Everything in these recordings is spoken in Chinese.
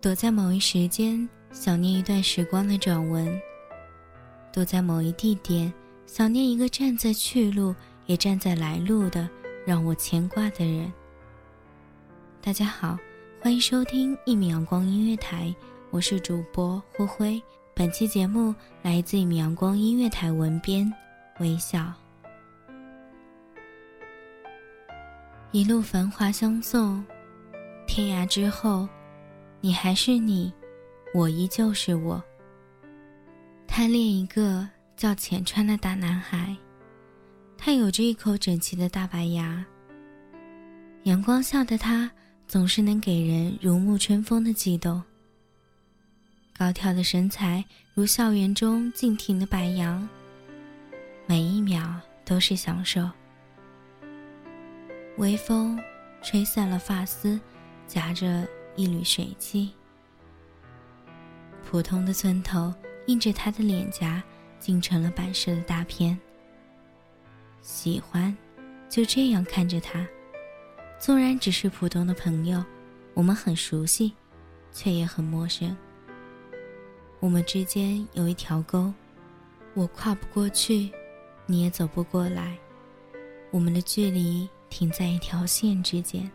躲在某一时间。想念一段时光的转文，躲在某一地点，想念一个站在去路也站在来路的让我牵挂的人。大家好，欢迎收听一米阳光音乐台，我是主播灰灰。本期节目来自一米阳光音乐台文编微笑。一路繁华相送，天涯之后，你还是你。我依旧是我。贪恋一个叫浅川的大男孩，他有着一口整齐的大白牙。阳光下的他总是能给人如沐春风的悸动。高挑的身材如校园中静停的白杨，每一秒都是享受。微风吹散了发丝，夹着一缕水汽。普通的寸头印着他的脸颊，竟成了版式的大片。喜欢，就这样看着他。纵然只是普通的朋友，我们很熟悉，却也很陌生。我们之间有一条沟，我跨不过去，你也走不过来。我们的距离停在一条线之间。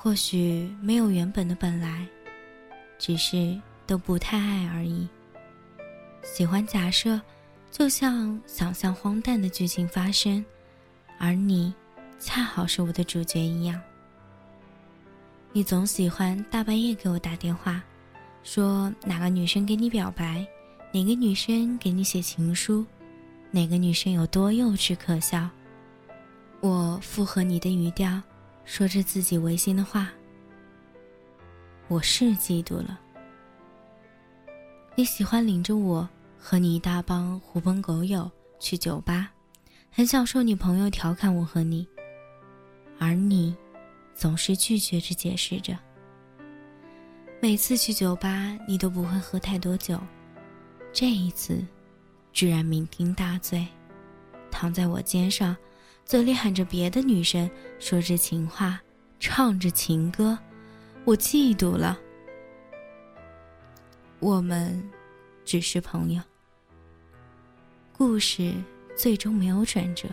或许没有原本的本来。只是都不太爱而已。喜欢假设，就像想象荒诞的剧情发生，而你恰好是我的主角一样。你总喜欢大半夜给我打电话，说哪个女生给你表白，哪个女生给你写情书，哪个女生有多幼稚可笑。我附和你的语调，说着自己违心的话。我是嫉妒了。你喜欢领着我和你一大帮狐朋狗友去酒吧，很享受你朋友调侃我和你，而你总是拒绝着解释着。每次去酒吧，你都不会喝太多酒，这一次，居然酩酊大醉，躺在我肩上，嘴里喊着别的女生，说着情话，唱着情歌。我嫉妒了，我们只是朋友。故事最终没有转折。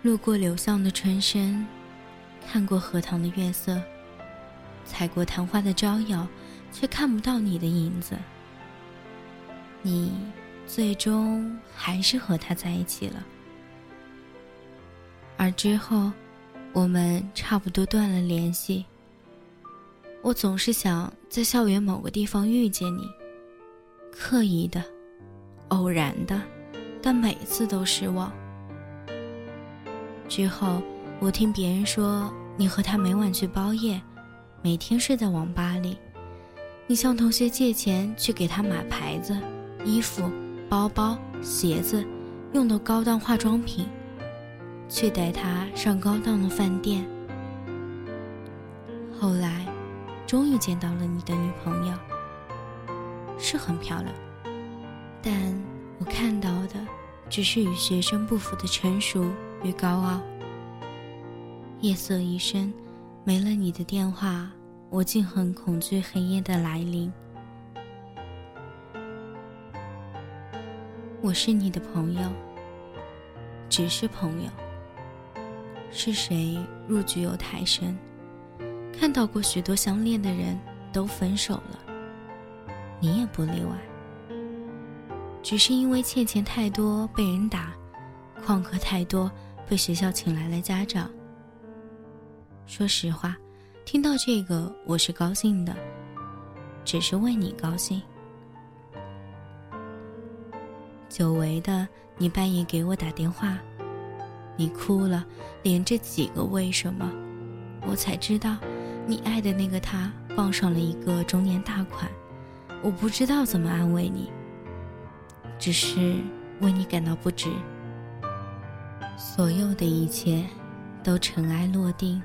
路过柳巷的春深，看过荷塘的月色，踩过昙花的招摇，却看不到你的影子。你最终还是和他在一起了，而之后，我们差不多断了联系。我总是想在校园某个地方遇见你，刻意的，偶然的，但每次都失望。之后，我听别人说你和他每晚去包夜，每天睡在网吧里，你向同学借钱去给他买牌子、衣服、包包、鞋子，用的高档化妆品，去带他上高档的饭店。后来。终于见到了你的女朋友，是很漂亮，但我看到的只是与学生不符的成熟与高傲。夜色已深，没了你的电话，我竟很恐惧黑夜的来临。我是你的朋友，只是朋友。是谁入局又太深？看到过许多相恋的人都分手了，你也不例外。只是因为欠钱太多被人打，旷课太多被学校请来了家长。说实话，听到这个我是高兴的，只是为你高兴。久违的你半夜给我打电话，你哭了，连着几个为什么，我才知道。你爱的那个他傍上了一个中年大款，我不知道怎么安慰你，只是为你感到不值。所有的一切都尘埃落定，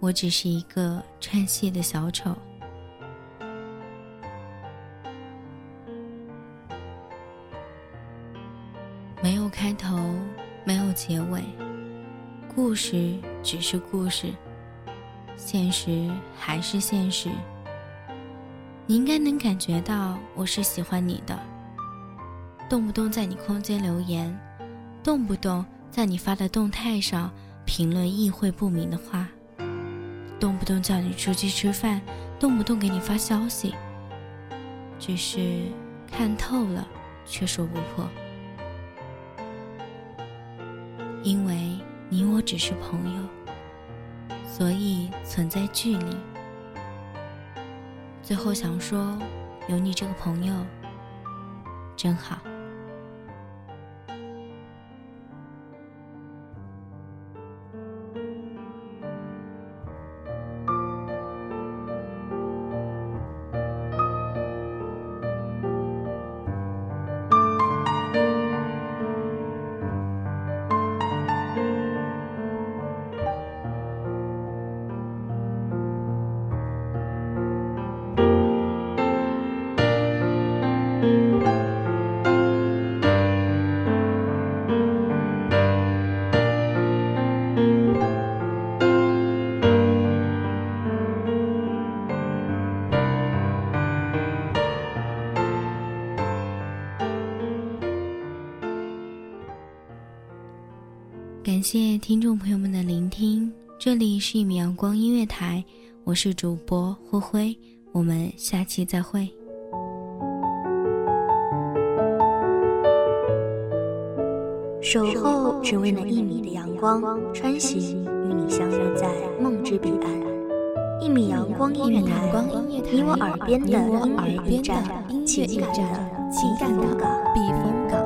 我只是一个穿戏的小丑，没有开头，没有结尾，故事只是故事。现实还是现实，你应该能感觉到我是喜欢你的。动不动在你空间留言，动不动在你发的动态上评论意会不明的话，动不动叫你出去吃饭，动不动给你发消息。只是看透了，却说不破，因为你我只是朋友。所以存在距离。最后想说，有你这个朋友，真好。谢听众朋友们的聆听，这里是一米阳光音乐台，我是主播灰灰，我们下期再会。守候只为那一米的阳光，穿行与你相约在梦之彼岸。一米阳光音乐台，你我耳边的音乐驿站，情感的情感的避风港。